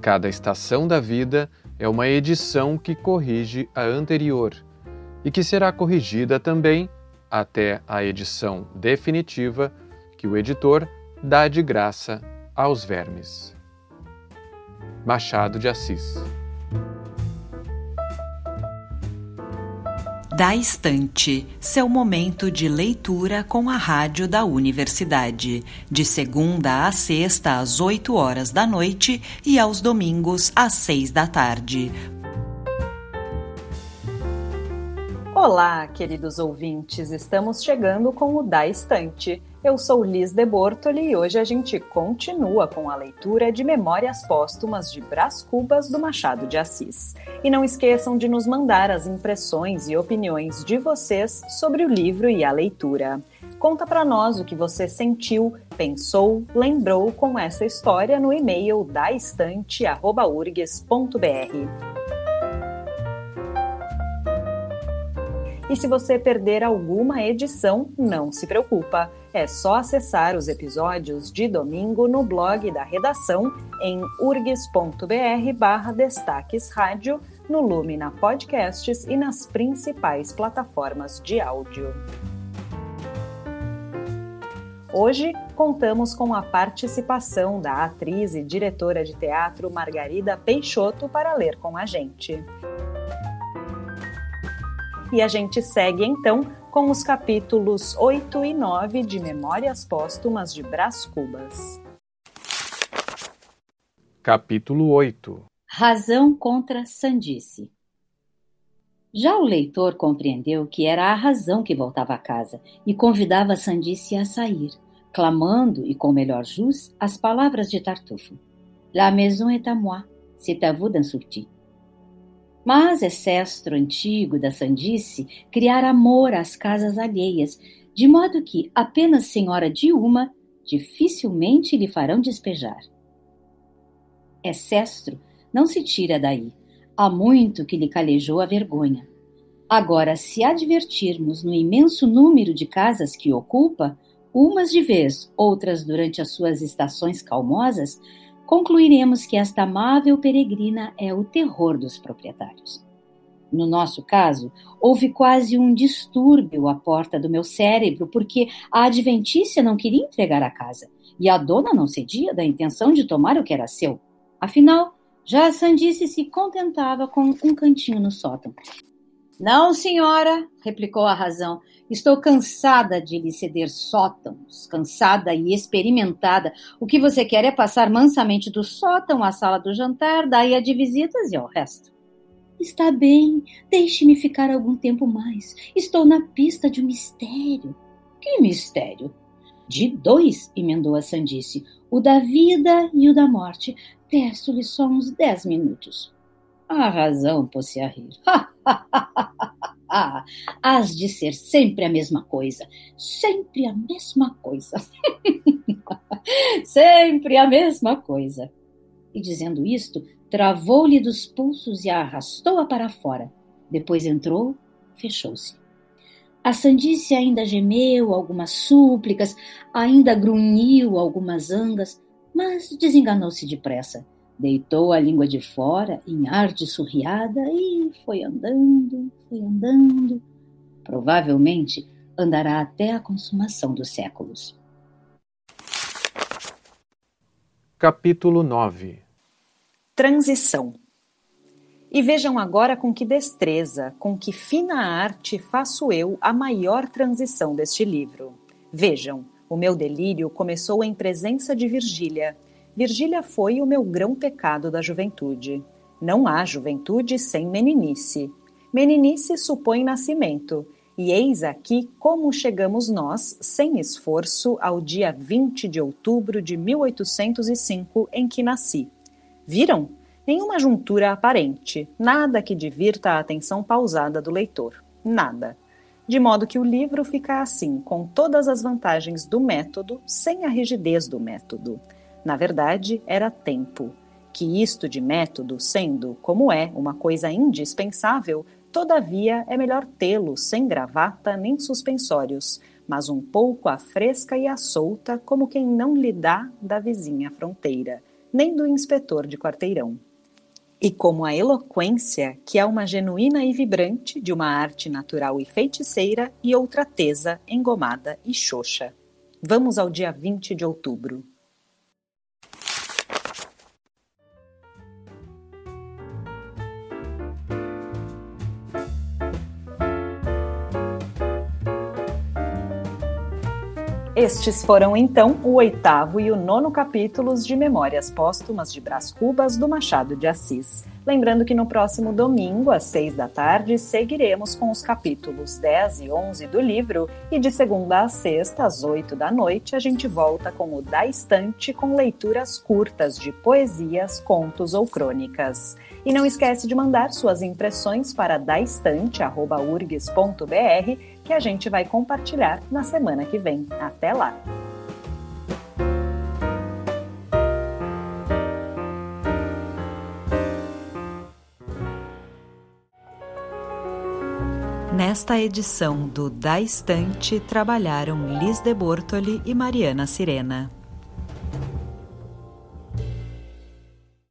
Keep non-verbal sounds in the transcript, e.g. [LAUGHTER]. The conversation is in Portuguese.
Cada estação da vida é uma edição que corrige a anterior e que será corrigida também até a edição definitiva que o editor dá de graça aos vermes. Machado de Assis Da Estante, seu momento de leitura com a rádio da universidade, de segunda a sexta às 8 horas da noite e aos domingos às 6 da tarde. Olá, queridos ouvintes, estamos chegando com o Da Estante eu sou Liz de Bortoli e hoje a gente continua com a leitura de Memórias Póstumas de Brás Cubas do Machado de Assis. E não esqueçam de nos mandar as impressões e opiniões de vocês sobre o livro e a leitura. Conta para nós o que você sentiu, pensou, lembrou com essa história no e-mail daestante@urgs.br. E se você perder alguma edição, não se preocupa. É só acessar os episódios de domingo no blog da redação em urgs.br barra destaques rádio, no Lumina Podcasts e nas principais plataformas de áudio. Hoje contamos com a participação da atriz e diretora de teatro Margarida Peixoto para ler com a gente. E a gente segue então com os capítulos 8 e 9 de Memórias Póstumas de Brás Cubas. Capítulo 8 Razão contra Sandice Já o leitor compreendeu que era a razão que voltava a casa e convidava Sandice a sair, clamando, e com melhor jus, as palavras de Tartufo. La maison est à moi, c'est à vous d'en sortir. Mas Excestro antigo da Sandice criara amor às casas alheias, de modo que, apenas senhora de uma, dificilmente lhe farão despejar. Excestro não se tira daí. Há muito que lhe calejou a vergonha. Agora, se advertirmos no imenso número de casas que ocupa, umas de vez, outras durante as suas estações calmosas, concluiremos que esta amável peregrina é o terror dos proprietários. No nosso caso, houve quase um distúrbio à porta do meu cérebro, porque a adventícia não queria entregar a casa e a dona não cedia da intenção de tomar o que era seu. Afinal, já a Sandice se contentava com um cantinho no sótão. Não, senhora, replicou a razão. Estou cansada de lhe ceder sótãos, cansada e experimentada. O que você quer é passar mansamente do sótão à sala do jantar, daí a de visitas e ao resto. Está bem, deixe-me ficar algum tempo mais. Estou na pista de um mistério. Que mistério? De dois, emendou a Sandice. O da vida e o da morte. Peço-lhe só uns dez minutos. A razão pôs-se a rir. [LAUGHS] has de ser sempre a mesma coisa. Sempre a mesma coisa. [LAUGHS] sempre a mesma coisa. E dizendo isto, travou-lhe dos pulsos e a arrastou-a para fora. Depois entrou, fechou-se. A Sandice ainda gemeu algumas súplicas, ainda grunhiu algumas angas, mas desenganou-se depressa Deitou a língua de fora em ar de surriada e foi andando, foi andando. Provavelmente andará até a consumação dos séculos. Capítulo 9 Transição E vejam agora com que destreza, com que fina arte faço eu a maior transição deste livro. Vejam, o meu delírio começou em presença de Virgília Virgília foi o meu grão pecado da juventude. Não há juventude sem meninice. Meninice supõe nascimento, e eis aqui como chegamos nós, sem esforço, ao dia 20 de outubro de 1805, em que nasci. Viram? Nenhuma juntura aparente, nada que divirta a atenção pausada do leitor. Nada. De modo que o livro fica assim, com todas as vantagens do método, sem a rigidez do método na verdade, era tempo. Que isto de método, sendo, como é, uma coisa indispensável, todavia é melhor tê-lo sem gravata nem suspensórios, mas um pouco à fresca e à solta, como quem não lhe dá da vizinha fronteira. nem do inspetor de quarteirão. E como a eloquência, que é uma genuína e vibrante de uma arte natural e feiticeira, e outra tesa, engomada e xoxa. Vamos ao dia 20 de outubro. Estes foram então o oitavo e o nono capítulos de Memórias Póstumas de Brás Cubas do Machado de Assis. Lembrando que no próximo domingo, às seis da tarde, seguiremos com os capítulos 10 e 11 do livro, e de segunda a sexta, às oito da noite, a gente volta com o Da Estante com leituras curtas de poesias, contos ou crônicas. E não esquece de mandar suas impressões para daestante.urgs.br que a gente vai compartilhar na semana que vem. Até lá! Nesta edição do Da Estante trabalharam Liz de Bortoli e Mariana Sirena.